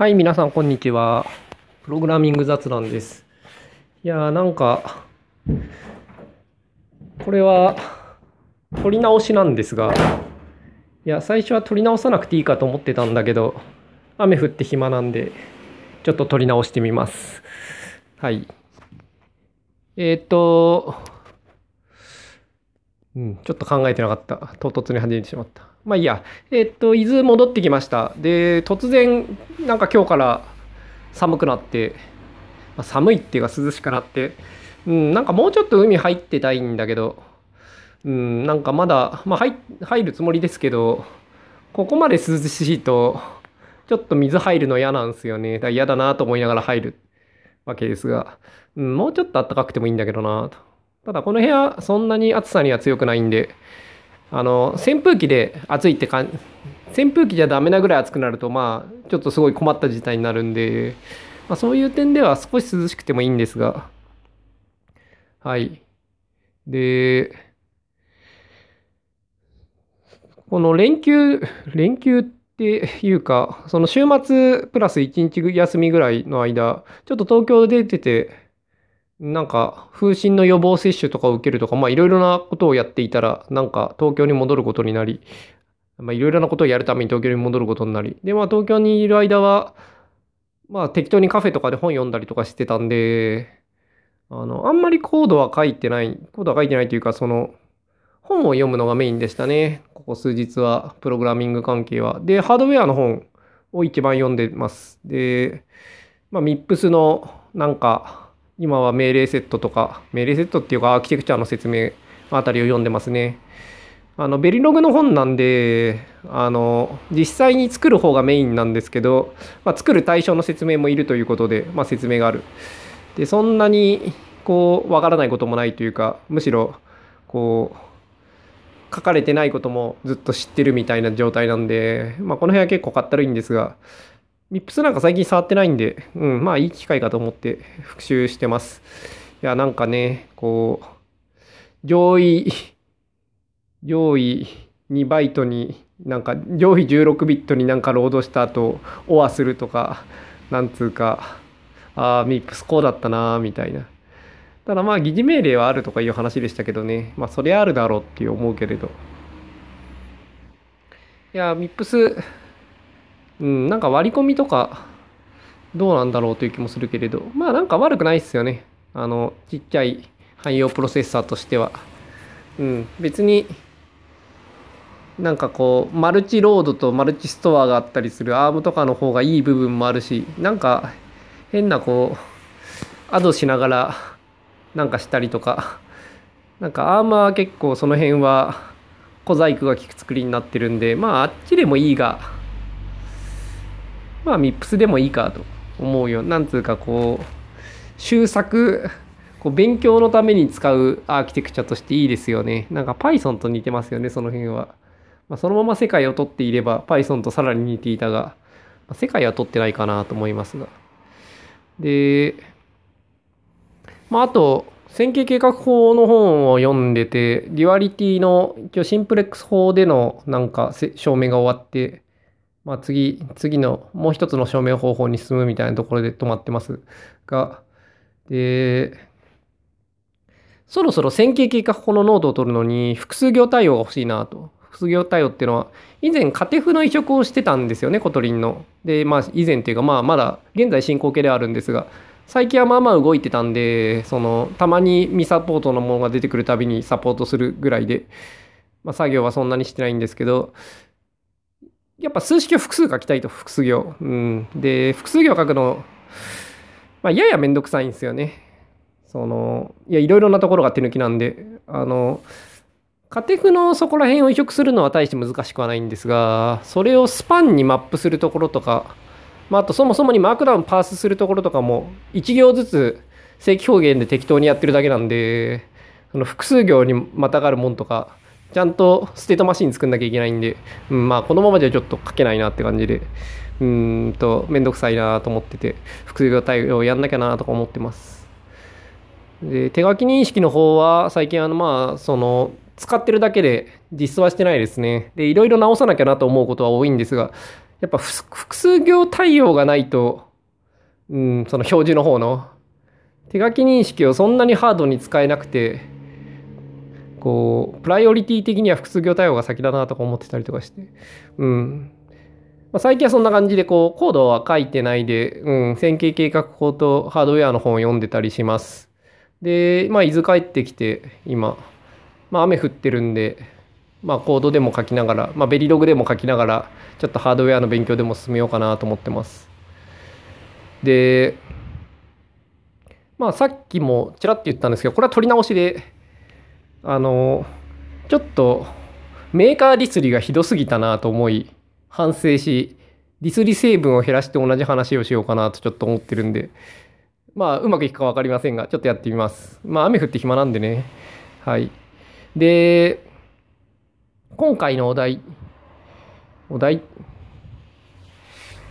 はい、皆さん、こんにちは。プログラミング雑談です。いやー、なんか、これは、撮り直しなんですが、いや、最初は撮り直さなくていいかと思ってたんだけど、雨降って暇なんで、ちょっと撮り直してみます。はい。えーっと、うん、ちょっと考えてなかった。唐突に始めてしまった。まあいいや。えーっと、伊豆戻ってきました。で、突然、なんか今日から寒くなって、まあ、寒いっていうか涼しくなって、うん、なんかもうちょっと海入ってたいんだけど、うん、なんかまだ、まあ入入るつもりですけど、ここまで涼しいと、ちょっと水入るの嫌なんですよね。だ嫌だなと思いながら入るわけですが、うん、もうちょっと暖かくてもいいんだけどなと。ただこの部屋そんなに暑さには強くないんであの扇風機で暑いって感じ扇風機じゃダメなぐらい暑くなるとまあちょっとすごい困った事態になるんで、まあ、そういう点では少し涼しくてもいいんですが。はい。でこの連休連休っていうかその週末プラス1日休みぐらいの間ちょっと東京出ててなんか風疹の予防接種とかを受けるとか、まあいろいろなことをやっていたら、なんか東京に戻ることになり、まあいろいろなことをやるために東京に戻ることになり、で、まあ東京にいる間は、まあ適当にカフェとかで本読んだりとかしてたんで、あの、あんまりコードは書いてない、コードは書いてないというか、その、本を読むのがメインでしたね。ここ数日は、プログラミング関係は。で、ハードウェアの本を一番読んでます。で、まあ MIPS のなんか、今は命令セットとか、命令セットっていうかアーキテクチャの説明あたりを読んでますね。あの、ベリログの本なんで、あの、実際に作る方がメインなんですけど、まあ、作る対象の説明もいるということで、まあ、説明がある。で、そんなに、こう、わからないこともないというか、むしろ、こう、書かれてないこともずっと知ってるみたいな状態なんで、まあ、この辺は結構かったるいんですが、ミップスなんか最近触ってないんで、うん、まあいい機会かと思って復習してます。いや、なんかね、こう、上位、上位2バイトに、なんか上位16ビットになんかロードした後、オアするとか、なんつうか、ああ、ミップスこうだったな、みたいな。ただまあ、疑似命令はあるとかいう話でしたけどね、まあ、それあるだろうって思うけれど。いや、ミップス、うん、なんか割り込みとかどうなんだろうという気もするけれど、まあなんか悪くないっすよね。あの、ちっちゃい汎用プロセッサーとしては。うん、別になんかこう、マルチロードとマルチストアがあったりする ARM とかの方がいい部分もあるし、なんか変なこう、アドしながらなんかしたりとか、なんか ARM は結構その辺は小細工が効く作りになってるんで、まああっちでもいいが、まあ、 MIPS でもいいかと思うよ。なんつうか、こう、習作、こう勉強のために使うアーキテクチャとしていいですよね。なんか Python と似てますよね、その辺は。まあ、そのまま世界を取っていれば Python とさらに似ていたが、まあ、世界は取ってないかなと思いますが。で、まあ、あと、線形計画法の本を読んでて、 duality の一応シンプレックス法でのなんか証明が終わって、まあ、次、次のもう一つの証明方法に進むみたいなところで止まってますが、で、そろそろ線形計画法のノートを取るのに複数行対応が欲しいなと。複数行対応っていうのは、以前、 KaTeX の移植をしてたんですよね、 Kotlin の。で、まあ、以前っていうか、まあ、まだ現在進行形ではあるんですが、最近はまあまあ動いてたんで、その、たまに未サポートのものが出てくるたびにサポートするぐらいで、まあ、作業はそんなにしてないんですけど、やっぱ数式を複数書きたいと、複数行。うん。で、複数行書くの、まあ、ややめんどくさいんですよね。その、いや、いろいろなところが手抜きなんで、あの、カテフのそこら辺を移植するのは大して難しくはないんですが、それをスパンにマップするところとか、まあ、あとそもそもにマークダウンパースするところとかも、1行ずつ正規表現で適当にやってるだけなんで、その複数行にまたがるもんとか、ちゃんとステートマシン作んなきゃいけないんで、うん、まあこのままじゃちょっと書けないなって感じで、うんと、めんどくさいなと思ってて、複数行対応やんなきゃなとか思ってます。で、手書き認識の方は最近あのまあ、その、使ってるだけで実装はしてないですね。で、いろいろ直さなきゃなと思うことは多いんですが、やっぱ複数行対応がないと、うん、その表示の方の手書き認識をそんなにハードに使えなくて、こう、プライオリティ的には複数行対応が先だなとか思ってたりとかして、うん。まあ、最近はそんな感じで、こう、コードは書いてないで、うん、線形計画法とハードウェアの本を読んでたりします。で、まあ、伊豆帰ってきて、今、まあ、雨降ってるんで、まあ、コードでも書きながら、まあ、ベリログでも書きながら、ちょっとハードウェアの勉強でも進めようかなと思ってます。で、まあ、さっきもちらっと言ったんですけど、これは録り直しで、あの、ちょっとメーカーディスりがひどすぎたなと思い、反省し、ディスり成分を減らして同じ話をしようかなとちょっと思ってるんで、まあ、うまくいくか分かりませんが、ちょっとやってみます。まあ、雨降って暇なんでね。はい。で、今回のお題、お題、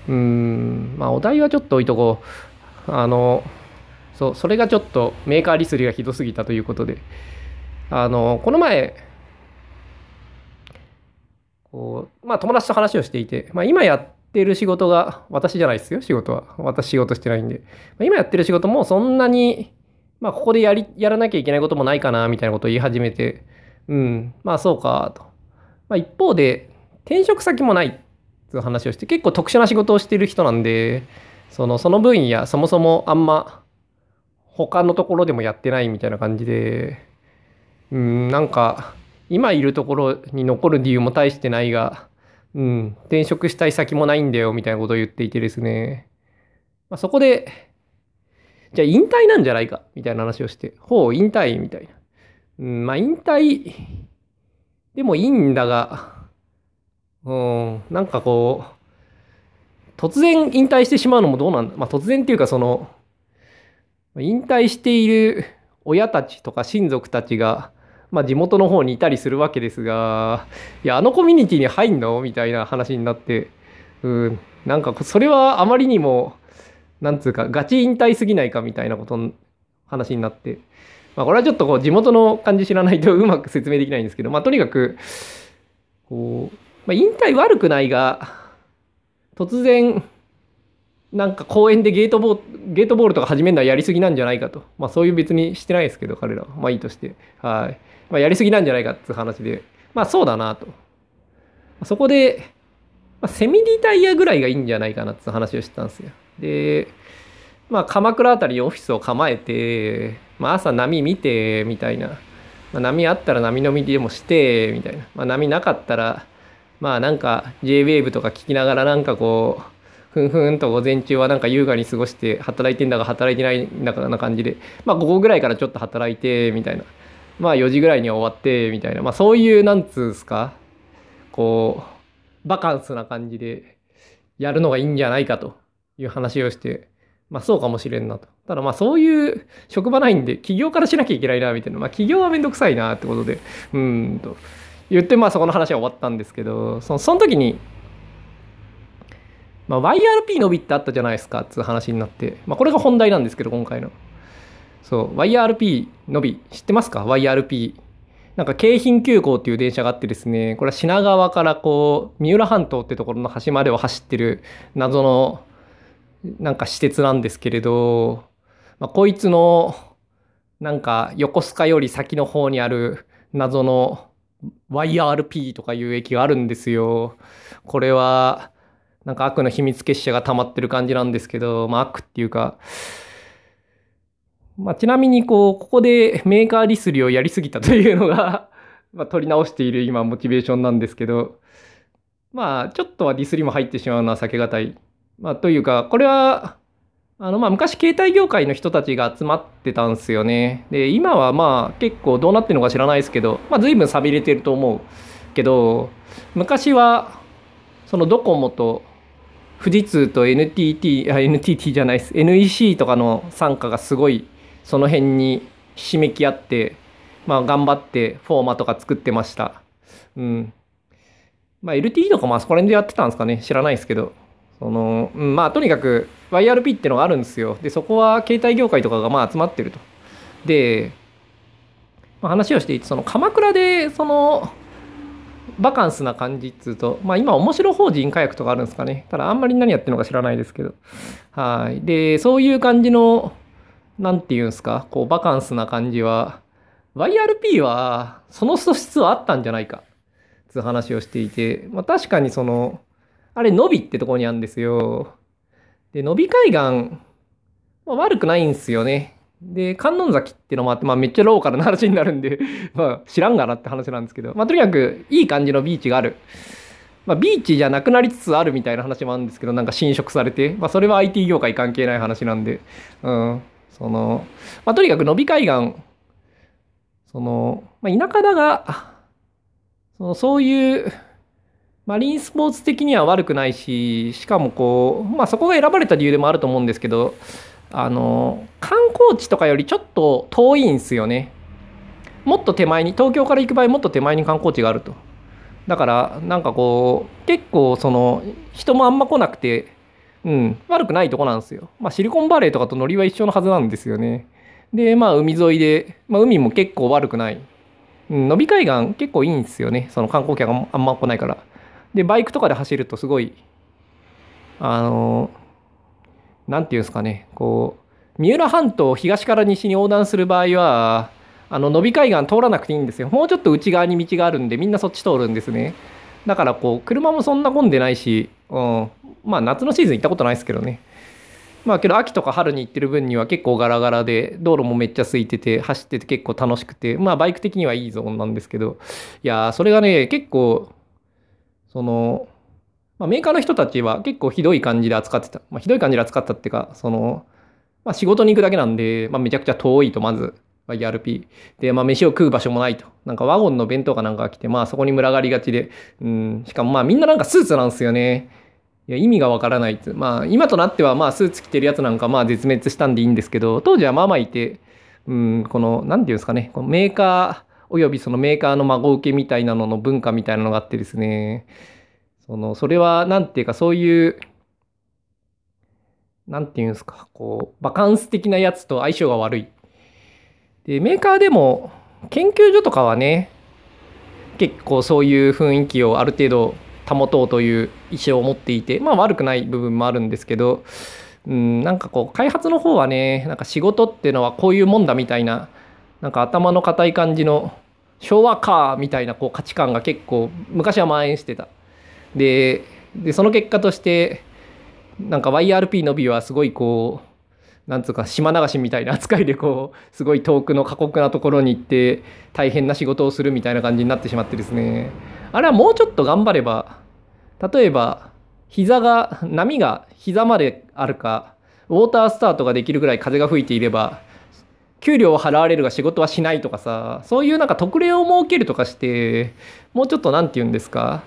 うん、まあ、お題はちょっと置いとこう。あの、そう、それがちょっとメーカーリスリがひどすぎたということで、あの、この前、こう、まあ友達と話をしていて、まあ今やってる仕事が、私じゃないですよ、仕事は。私仕事してないんで。まあ、今やってる仕事もそんなに、まあここでやり、やらなきゃいけないこともないかな、みたいなことを言い始めて、うん、まあそうか、と。まあ一方で、転職先もないっていう話をして、結構特殊な仕事をしてる人なんで、その、その分野、そもそもあんま、他のところでもやってないみたいな感じで、うん、なんか、今いるところに残る理由も大してないが、うん、転職したい先もないんだよ、みたいなことを言っていてですね。まあ、そこで、じゃあ引退なんじゃないか、みたいな話をして、ほう、引退、みたいな。うん、まあ、引退でもいいんだが、うん、なんかこう、突然引退してしまうのもどうなんだ。まあ、突然っていうか、その、引退している親たちとか親族たちが、まあ、地元の方にいたりするわけですが、いや、あのコミュニティに入んの？みたいな話になって、うん、なんかそれはあまりにも、なんつうか、ガチ引退すぎないか？みたいなことの話になって、まあ、これはちょっとこう地元の感じ知らないと うまく説明できないんですけど、まあ、とにかく、こう、まあ、引退悪くないが、突然、なんか公園でゲートボール、ゲートボールとか始めるのはやりすぎなんじゃないかと。まあそういう別にしてないですけど、彼らは。まあいいとして。はい。まあやりすぎなんじゃないかっていう話で。まあそうだなと。そこで、まあ、セミリタイヤぐらいがいいんじゃないかなって話をしてたんですよ。で、まあ鎌倉あたりにオフィスを構えて、まあ朝波見て、みたいな。まあ、波あったら波飲みでもして、みたいな。まあ波なかったら、まあなんか JWAVE とか聞きながらなんかこう、ふんふんと午前中はなんか優雅に過ごして働いてんだか働いてないんだかな感じでまあ午後ぐらいからちょっと働いてみたいなまあ4時ぐらいには終わってみたいなまあそういうなんつうんすか？こうバカンスな感じでやるのがいいんじゃないかという話をしてまあそうかもしれんなと。ただまあそういう職場ないんで企業からしなきゃいけないなみたいなまあ企業はめんどくさいなってことでうんと言ってまあそこの話は終わったんですけどそのその時にまあ、YRP 伸びってあったじゃないですかっていう話になって、まあ、これが本題なんですけど、今回の。そう、YRP 伸び、知ってますか ?YRP。なんか京浜急行っていう電車があってですね、これは品川からこう、三浦半島ってところの端までを走ってる謎のなんか施設なんですけれど、まあ、こいつのなんか横須賀より先の方にある謎の YRP とかいう駅があるんですよ。これはなんか悪の秘密結社が溜まってる感じなんですけど、まあ悪っていうか、まあちなみにこう、ここでメーカーリスリをやりすぎたというのが まあ取り直している今モチベーションなんですけど、まあちょっとはディスりも入ってしまうのは避けがたい。まあというか、これは、あのまあ昔携帯業界の人たちが集まってたんですよね。で、今はまあ結構どうなってるのか知らないですけど、まあ随分寂れてると思うけど、昔はそのドコモと富士通と NTT あ NTT じゃないです NEC とかの傘下がすごいその辺にひしめき合って、まあ、頑張ってフォーマとか作ってました。うん。まあ、LTE とかもあそこら辺でやってたんですかね知らないですけど。その、うん、まあ、とにかく YRP ってのがあるんですよ。で、そこは携帯業界とかがまあ集まってると。で、まあ、話をしていて、その鎌倉で、その、バカンスな感じっつうと、まあ今面白法人火薬とかあるんですかね。ただあんまり何やってるのか知らないですけど。はい。で、そういう感じの、なんていうんすか、こうバカンスな感じは、YRP はその素質はあったんじゃないか、つう話をしていて、まあ確かにその、あれ、伸びってとこにあるんですよ。で、伸び海岸、まあ、悪くないんですよね。で、観音崎ってのもあって、まあめっちゃローカルな話になるんで まあ知らんがなって話なんですけど、まあとにかくいい感じのビーチがある。まあビーチじゃなくなりつつあるみたいな話もあるんですけど、なんか侵食されて、まあそれは IT 業界関係ない話なんで、うん。その、まあとにかく伸び海岸、その、まあ田舎だが、そのそういう、マリンスポーツ的には悪くないし、しかもこう、まあそこが選ばれた理由でもあると思うんですけど、あの観光地とかよりちょっと遠いんですよね。もっと手前に東京から行く場合もっと手前に観光地があると。だからなんかこう結構その人もあんま来なくてうん。悪くないとこなんですよ。まあシリコンバレーとかとノリは一緒のはずなんですよね。でまあ海沿いで、まあ、海も結構悪くない、うん、伸び海岸結構いいんですよね。その観光客があんま来ないから。でバイクとかで走るとすごいあの何て言うんですかね。こう三浦半島を東から西に横断する場合はあの伸び海岸通らなくていいんですよ。もうちょっと内側に道があるんでみんなそっち通るんですね。だからこう車もそんな混んでないし、うん、まあ夏のシーズン行ったことないですけどねまあけど秋とか春に行ってる分には結構ガラガラで道路もめっちゃ空いてて走ってて結構楽しくてまあバイク的にはいいゾーンなんですけどいやそれがね結構そのまあ、メーカーの人たちは結構ひどい感じで扱ってた。まあ、ひどい感じで扱ったっていうか、その、まあ、仕事に行くだけなんで、まあ、めちゃくちゃ遠いと、まず、ERP。で、まあ、飯を食う場所もないと。なんかワゴンの弁当かなんかが来て、まあ、そこに群がりがちで、うん、しかもまあ、みんななんかスーツなんですよね。いや、意味がわからないって。まあ、今となっては、まあ、スーツ着てるやつなんか、まあ、絶滅したんでいいんですけど、当時はまあまあいて、うん、この、なんていうんですかね、このメーカー、およびそのメーカーの孫受けみたいなのの文化みたいなのがあってですね、そのそれは何て言うかそういう何て言うんですかこうバカンス的なやつと相性が悪い。でメーカーでも研究所とかはね結構そういう雰囲気をある程度保とうという意思を持っていてまあ悪くない部分もあるんですけどうんなんかこう開発の方はねなんか仕事っていうのはこういうもんだみたいななんか頭の固い感じの昭和かみたいなこう価値観が結構昔は蔓延してた。ででその結果としてなんか YRP のびはすごいこうなんつうか島流しみたいな扱いでこうすごい遠くの過酷なところに行って大変な仕事をするみたいな感じになってしまってですね。あれはもうちょっと頑張れば例えば膝が波が膝まであるかウォータースタートができるぐらい風が吹いていれば給料を払われるが仕事はしないとかさそういうなんか特例を設けるとかしてもうちょっと何て言うんですか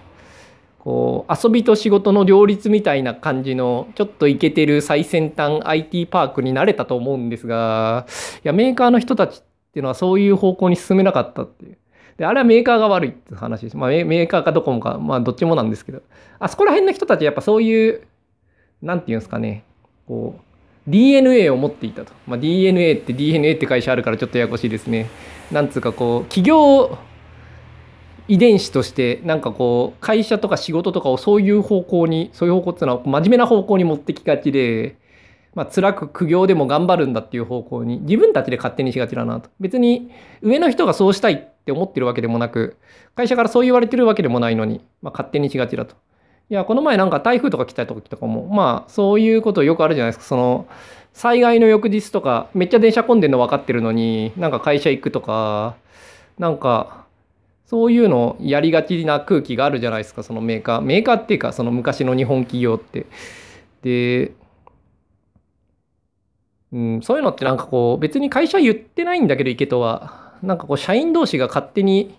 こう遊びと仕事の両立みたいな感じのちょっとイケてる最先端 IT パークになれたと思うんですがいやメーカーの人たちっていうのはそういう方向に進めなかったっていう。であれはメーカーが悪いって話です。まあ、メーカーかどこもか、まあ、どっちもなんですけど、あそこら辺の人たち、やっぱそういう、なんていうんですかね、こう、DNA を持っていたと。まあ、DNA って DNA って会社あるからちょっとややこしいですね。なんつうかこう、企業遺伝子としてなんかこう会社とか仕事とかをそういう方向にそういう方向っていうのは真面目な方向に持ってきがちで、まあ辛く苦行でも頑張るんだっていう方向に自分たちで勝手にしがちだなと別に上の人がそうしたいって思ってるわけでもなく会社からそう言われてるわけでもないのに、まあ、勝手にしがちだと。いやこの前なんか台風とか来た時とかもまあそういうことよくあるじゃないですかその災害の翌日とかめっちゃ電車混んでるの分かってるのになんか会社行くとかなんかそういうのやりがちな空気があるじゃないですかそのメーカー。メーカーっていうかその昔の日本企業って。で、うん、そういうのってなんかこう別に会社言ってないんだけど池とは。なんかこう社員同士が勝手に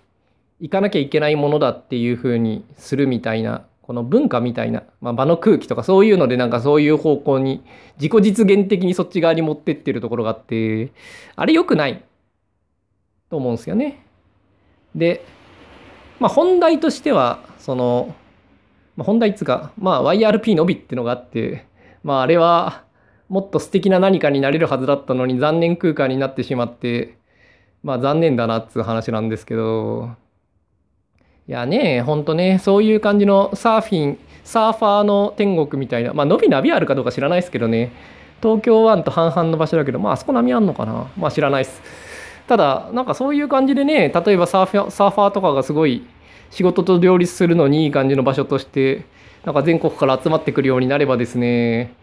行かなきゃいけないものだっていうふうにするみたいなこの文化みたいな、まあ、場の空気とかそういうのでなんかそういう方向に自己実現的にそっち側に持ってってるところがあってあれ良くないと思うんですよね。でまあ、本題としては、その、まあ、本題っつうか、まあ、YRP のびっていうのがあって、まあ、あれは、もっと素敵な何かになれるはずだったのに残念空間になってしまって、まあ、残念だなっつう話なんですけど、いやね、ほんとね、そういう感じのサーフィン、サーファーの天国みたいな、まあ、伸びナビあるかどうか知らないですけどね、東京湾と半々の場所だけど、まあ、あそこ波あんのかな。まあ、知らないです。ただ、なんかそういう感じでね、例えばサーファーサーファーとかがすごい仕事と両立するのにいい感じの場所として、なんか全国から集まってくるようになればですね、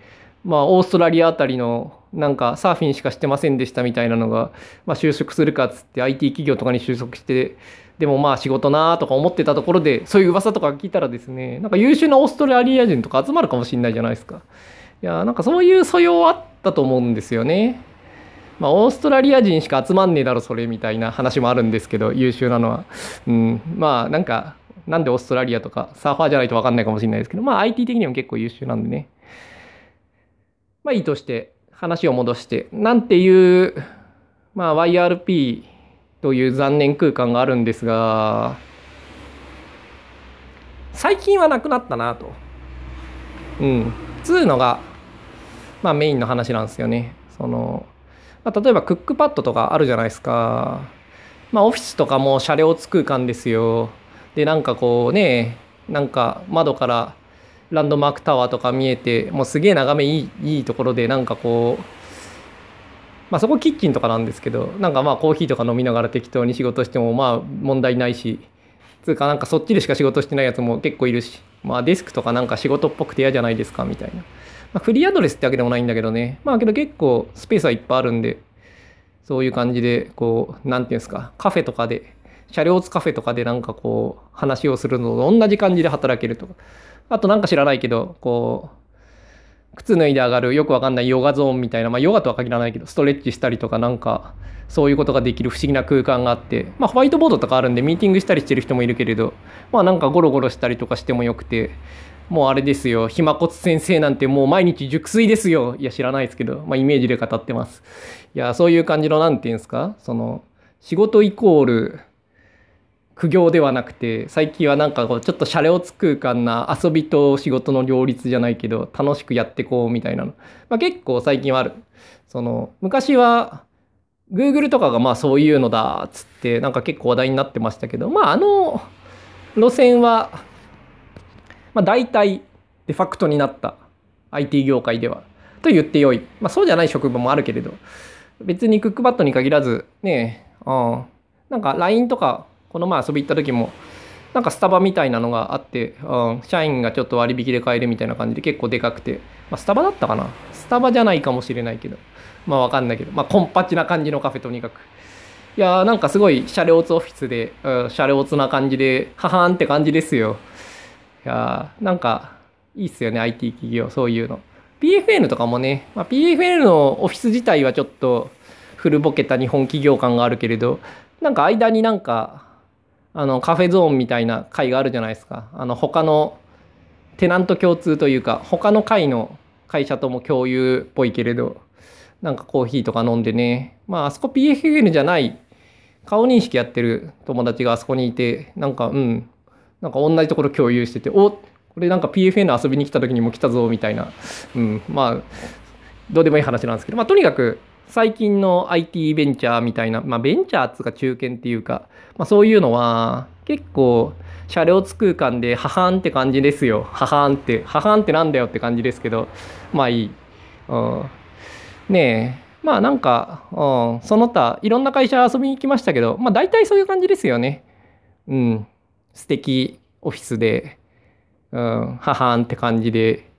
まあ、オーストラリアあたりのなんかサーフィンしかしてませんでしたみたいなのが、まあ、就職するかっつって IT 企業とかに就職してでもまあ仕事なーとか思ってたところでそういう噂とか聞いたらですねなんか優秀なオーストラリア人とか集まるかもしれないじゃないですか。いやなんかそういう素養あったと思うんですよね。まあオーストラリア人しか集まんねえだろそれみたいな話もあるんですけど優秀なのはうんまあなんかなんでオーストラリアとかサーファーじゃないと分かんないかもしれないですけどまあ IT 的にも結構優秀なんでねまあいいとして話を戻してなんていうまあ YRP という残念空間があるんですが最近はなくなったなと。うん。つうのが、まあメインの話なんですよね。その、まあ、例えばクックパッドとかあるじゃないですか。まあオフィスとかも車両空間ですよ。で、なんかこうね、なんか窓からランドマークタワーとか見えて、もうすげえ眺めいいいいところで、なんかこう、まあそこキッチンとかなんですけど、なんかまあコーヒーとか飲みながら適当に仕事してもまあ問題ないし、つうかなんかそっちでしか仕事してないやつも結構いるし、まあデスクとかなんか仕事っぽくて嫌じゃないですかみたいな。まあ、フリーアドレスってわけでもないんだけどね。まあけど結構スペースはいっぱいあるんで、そういう感じで、こう、なんていうんですか、カフェとかで、車両ツカフェとかでなんかこう、話をするのと同じ感じで働けるとか。あとなんか知らないけど、こう、靴脱いで上がるよくわかんないヨガゾーンみたいな、まあヨガとは限らないけど、ストレッチしたりとかなんか、そういうことができる不思議な空間があって、まあホワイトボードとかあるんでミーティングしたりしてる人もいるけれど、まあなんかゴロゴロしたりとかしてもよくて、もうあれですよ、ひまこつ先生なんてもう毎日熟睡ですよ。いや知らないですけど、まあイメージで語ってます。いや、そういう感じのなんていうんですか、その、仕事イコール、苦行ではなくて最近はなんかこうちょっとシャレオツ空間な遊びと仕事の両立じゃないけど楽しくやってこうみたいなの、まあ、結構最近はある。その昔は Google とかがまあそういうのだっつってなんか結構話題になってましたけどまああの路線はまあ大体デファクトになった IT 業界ではと言ってよい、まあ、そうじゃない職場もあるけれど。別にクックパッドに限らずねあなんか LINE とかこの前遊び行った時もなんかスタバみたいなのがあって、うん、社員がちょっと割引で買えるみたいな感じで結構でかくて、まあ、スタバだったかな。スタバじゃないかもしれないけど。まあわかんないけど。まあコンパチな感じのカフェとにかく。いやーなんかすごいシャレオツオフィスで、うん、シャレオツな感じでははーんって感じですよ。いやなんかいいっすよね IT 企業そういうの。PFN とかもね、まあ、PFN のオフィス自体はちょっと古ぼけた日本企業感があるけれどなんか間になんかあのカフェゾーンみたいな会があるじゃないですか。あの他のテナント共通というか他の会の会社とも共有っぽいけれどなんかコーヒーとか飲んでね。まああそこ PFN じゃない顔認識やってる友達があそこにいてなんかうんなんか同じところ共有してておこれなんか PFN 遊びに来た時にも来たぞみたいな。うんまあどうでもいい話なんですけどまあとにかく最近の IT ベンチャーみたいな、まあ、ベンチャーっつうか中堅っていうか、まあ、そういうのは結構車両つ空間でははんって感じですよ。ははんってははんってなんだよって感じですけどまあいい、うん、ねえ。まあなんか、うん、その他いろんな会社遊びに行きましたけどまあ大体そういう感じですよね。うん。素敵オフィスで、うん、ははんって感じで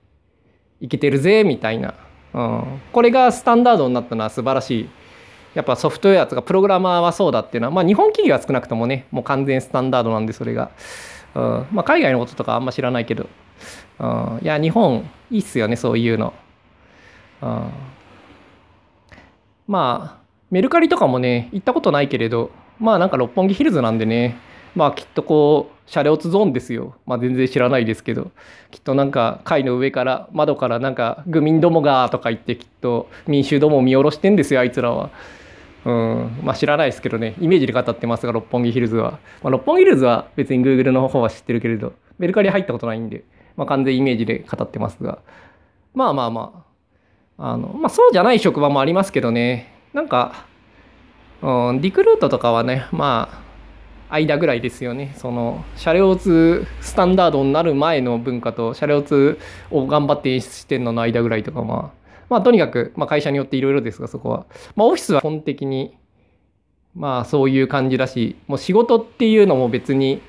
いけてるぜみたいな。うん、これがスタンダードになったのは素晴らしい。やっぱソフトウェアとかプログラマーはそうだっていうのは、まあ、日本企業は少なくともねもう完全スタンダードなんでそれが、うん。まあ、海外のこととかあんま知らないけど、うん、いや日本いいっすよねそういうの、うん、まあメルカリとかもね行ったことないけれどまあなんか六本木ヒルズなんでねまあきっとこうシャレオツゾーンですよ。まあ全然知らないですけど、きっとなんか階の上から窓からなんか愚民どもがとか言ってきっと民衆どもを見下ろしてんですよ、あいつらは。うん、まあ知らないですけどね、イメージで語ってますが、六本木ヒルズは。まあ、六本木ヒルズは別に Google の方は知ってるけれど、メルカリ入ったことないんで、まあ完全イメージで語ってますが、まあまあまあ、あの、まあそうじゃない職場もありますけどね、なんか、うん、リクルートとかはね、まあ、間ぐらいですよね。その、車両通スタンダードになる前の文化と、車両通を頑張って演出してんのの間ぐらいとか、まあ、まあ、とにかく、まあ、会社によっていろいろですが、そこは。まあ、オフィスは基本的に、まあ、そういう感じだし、もう仕事っていうのも別に、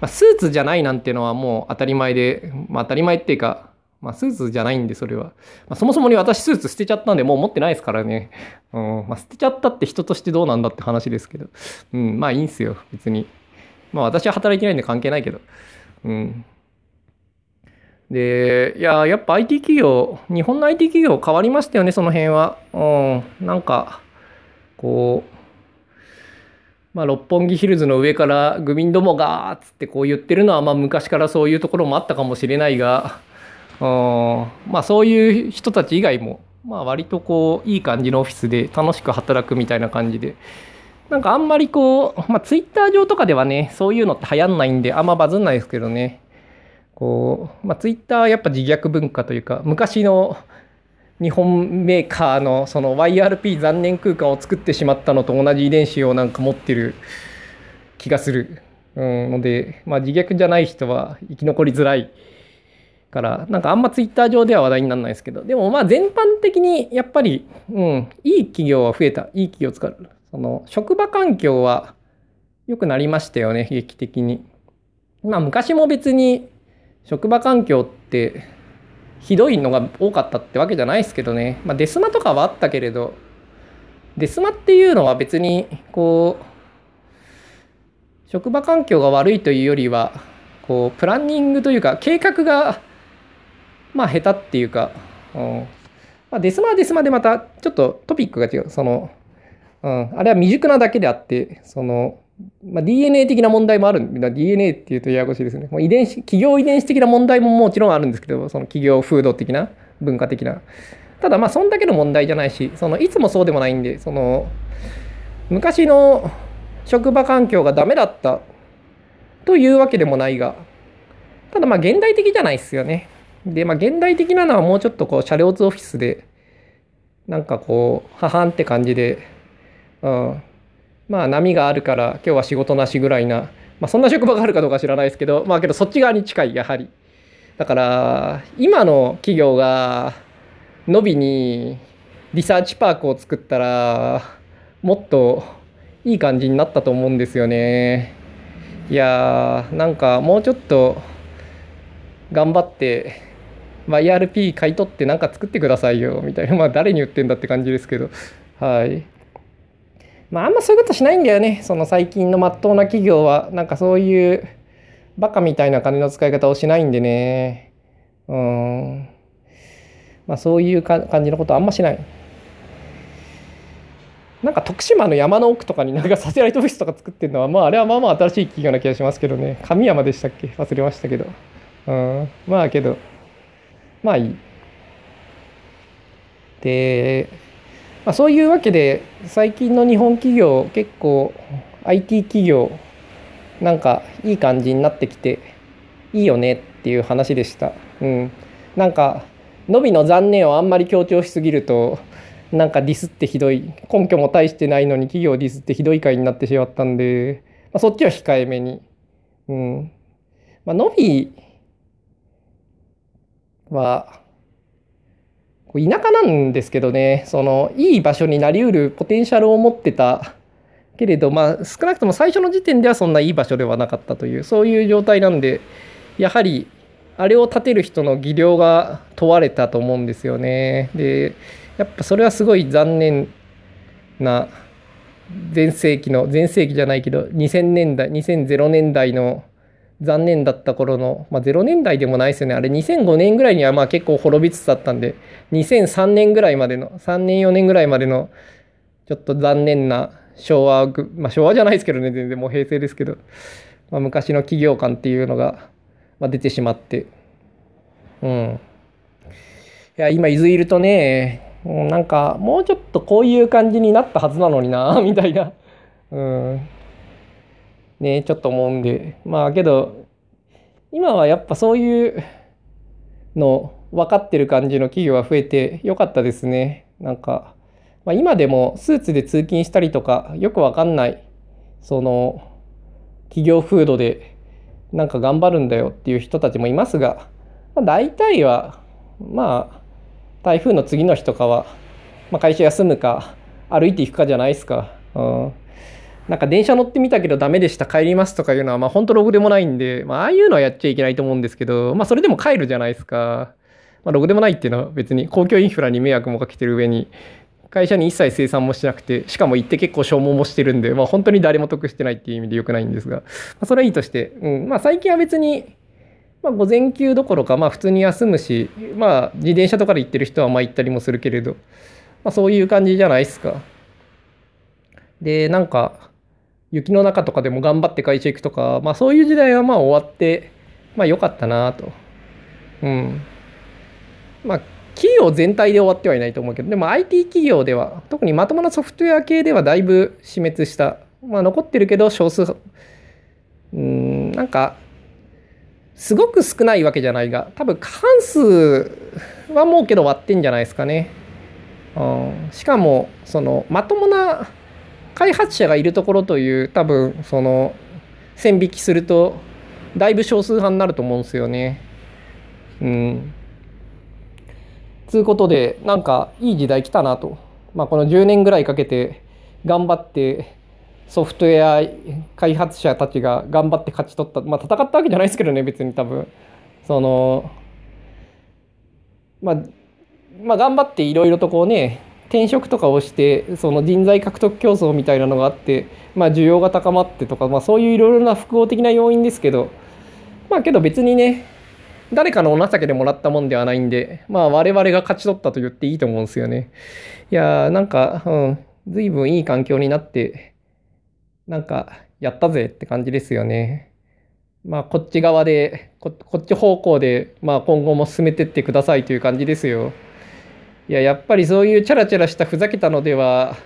まあ、スーツじゃないなんていうのはもう当たり前で、まあ、当たり前っていうか、まあ、スーツじゃないんで、それは。まあ、そもそもに私スーツ捨てちゃったんで、もう持ってないですからね。うん。まあ、捨てちゃったって人としてどうなんだって話ですけど。うん。まあ、いいんすよ。別に。まあ、私は働いてないんで関係ないけど。うん。で、いや、やっぱ IT 企業、日本の IT 企業変わりましたよね、その辺は。うん。なんか、こう、まあ、六本木ヒルズの上からグミンどもがーっつってこう言ってるのは、まあ、昔からそういうところもあったかもしれないが、まあそういう人たち以外も、まあ割とこういい感じのオフィスで楽しく働くみたいな感じで、なんかあんまりこう、まあツイッター上とかではね、そういうのって流行んないんであんまバズんないですけどね、こう、まあツイッターはやっぱ自虐文化というか、昔の日本メーカーのその YRP 残念空間を作ってしまったのと同じ遺伝子をなんか持ってる気がする。うん、ので、まあ自虐じゃない人は生き残りづらい。からなんかあんまツイッター上では話題にならないですけどでもまあ全般的にやっぱり、うん、いい企業は増えた。いい企業使う。その職場環境は良くなりましたよね劇的に。まあ昔も別に職場環境ってひどいのが多かったってわけじゃないですけどね、まあ、デスマとかはあったけれどデスマっていうのは別にこう職場環境が悪いというよりはこうプランニングというか計画がまあ下手っていうか、うんまあ、デスマはデスマでまたちょっとトピックが違う。その、うん、あれは未熟なだけであって、その、まあ、DNA 的な問題もあるんだ。DNA っていうとややこしいですね。もう遺伝子、企業遺伝子的な問題ももちろんあるんですけど、その企業風土的な、文化的な。ただまあ、そんだけの問題じゃないし、その、いつもそうでもないんで、その、昔の職場環境がダメだったというわけでもないが、ただまあ、現代的じゃないですよね。で、まあ、現代的なのはもうちょっとこう、車両図オフィスで、なんかこう、ははんって感じで、うん。まあ、波があるから、今日は仕事なしぐらいな、まあ、そんな職場があるかどうか知らないですけど、まあ、けどそっち側に近い、やはり。だから、今の企業が、のびにリサーチパークを作ったら、もっといい感じになったと思うんですよね。いやー、なんかもうちょっと頑張って、まあ、ERP 買い取ってなんか作ってくださいよみたいな、まあ、誰に言ってんだって感じですけど、はい。まあ、あんまそういうことしないんだよね。その最近のまっとうな企業は、なんかそういうバカみたいな金の使い方をしないんでね。うん。まあ、そういう感じのことあんましない。なんか徳島の山の奥とかになんかサテライトオフィスとか作ってるのは、まああれはまあまあ新しい企業な気がしますけどね。神山でしたっけ？忘れましたけど。うん。まあけど、まあいい。で、まあ、そういうわけで最近の日本企業結構 IT 企業なんかいい感じになってきていいよねっていう話でした。うん。なんか伸びの残念をあんまり強調しすぎるとなんかディスってひどい根拠も大してないのに企業ディスってひどい回になってしまったんで、まあ、そっちは控えめに。うん。まあ、伸びは、田舎なんですけどね、その、いい場所になりうるポテンシャルを持ってたけれど、まあ、少なくとも最初の時点ではそんないい場所ではなかったという、そういう状態なんで、やはり、あれを建てる人の技量が問われたと思うんですよね。で、やっぱそれはすごい残念な、前世紀の、前世紀じゃないけど、2000年代、2000年代の残念だった頃の、まあ、0年代でもないですよね。あれ2005年ぐらいにはまあ結構滅びつつあったんで、2003年ぐらいまでの、3年4年ぐらいまでの、ちょっと残念な昭和、まあ昭和じゃないですけどね、全然もう平成ですけど、まあ、昔の企業感っていうのが、まあ、出てしまって、うん。いや、今伊豆いるとね、なんかもうちょっとこういう感じになったはずなのにな、みたいな。うんね、ちょっと思うんで、まあけど、今はやっぱそういうの分かってる感じの企業が増えてよかったですね。なんか、まあ、今でもスーツで通勤したりとか、よくわかんない、その、企業風土でなんか頑張るんだよっていう人たちもいますが、まあ、大体はまあ台風の次の日とかは、まあ、会社休むか歩いていくかじゃないですか。うんなんか電車乗ってみたけどダメでした帰りますとかいうのはまあ本当ログでもないんで、まああいうのはやっちゃいけないと思うんですけど、まあそれでも帰るじゃないですか。まあログでもないっていうのは別に公共インフラに迷惑もかけてる上に、会社に一切生産もしなくて、しかも行って結構消耗もしてるんで、まあ本当に誰も得してないっていう意味で良くないんですが、まあ、それはいいとして、うん、まあ最近は別に、まあ午前休どころか、まあ普通に休むし、まあ自転車とかで行ってる人はまあ行ったりもするけれど、まあそういう感じじゃないですか。で、なんか、雪の中とかでも頑張って会社行くとか、まあそういう時代はまあ終わって、まあ良かったなと。うん。まあ企業全体で終わってはいないと思うけど、でも IT 企業では、特にまともなソフトウェア系ではだいぶ死滅した。まあ残ってるけど少数、うん、なんか、すごく少ないわけじゃないが、多分過半数はもうけど割ってんじゃないですかね。うん、しかも、その、まともな開発者がいるところという多分その線引きするとだいぶ少数派になると思うんですよね。うん。つうことでなんかいい時代来たなと。まあこの10年ぐらいかけて頑張ってソフトウェア開発者たちが頑張って勝ち取ったまあ戦ったわけじゃないですけどね別に多分そのまあまあ頑張っていろいろとこうね転職とかをしてその人材獲得競争みたいなのがあって、まあ、需要が高まってとか、まあ、そういういろいろな複合的な要因ですけどまあけど別にね誰かのお情けでもらったもんではないんでまあ我々が勝ち取ったと言っていいと思うんですよね。いやーなんかうん随分いい環境になってなんかやったぜって感じですよね。まあこっち側でこっち方向でまあ今後も進めてってくださいという感じですよ。いややっぱりそういうチャラチャラしたふざけたのでは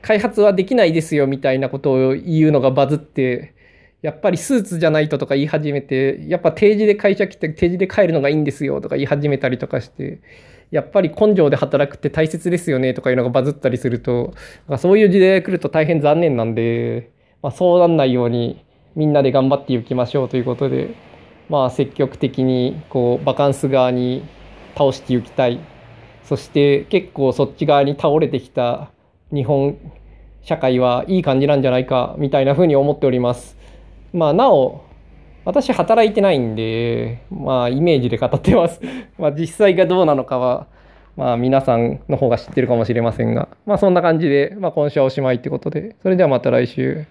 開発はできないですよみたいなことを言うのがバズってやっぱりスーツじゃないととか言い始めてやっぱ定時で会社来て定時で帰るのがいいんですよとか言い始めたりとかしてやっぱり根性で働くって大切ですよねとかいうのがバズったりするとそういう時代が来ると大変残念なんで、まあ、そうなんないようにみんなで頑張っていきましょうということでまあ積極的にこうバカンス側に倒していきたい。そして結構そっち側に倒れてきた日本社会はいい感じなんじゃないかみたいなふうに思っております。まあなお私働いてないんでまあイメージで語ってます。まあ実際がどうなのかはまあ皆さんの方が知ってるかもしれませんがまあそんな感じで、まあ、今週はおしまいってことでそれではまた来週。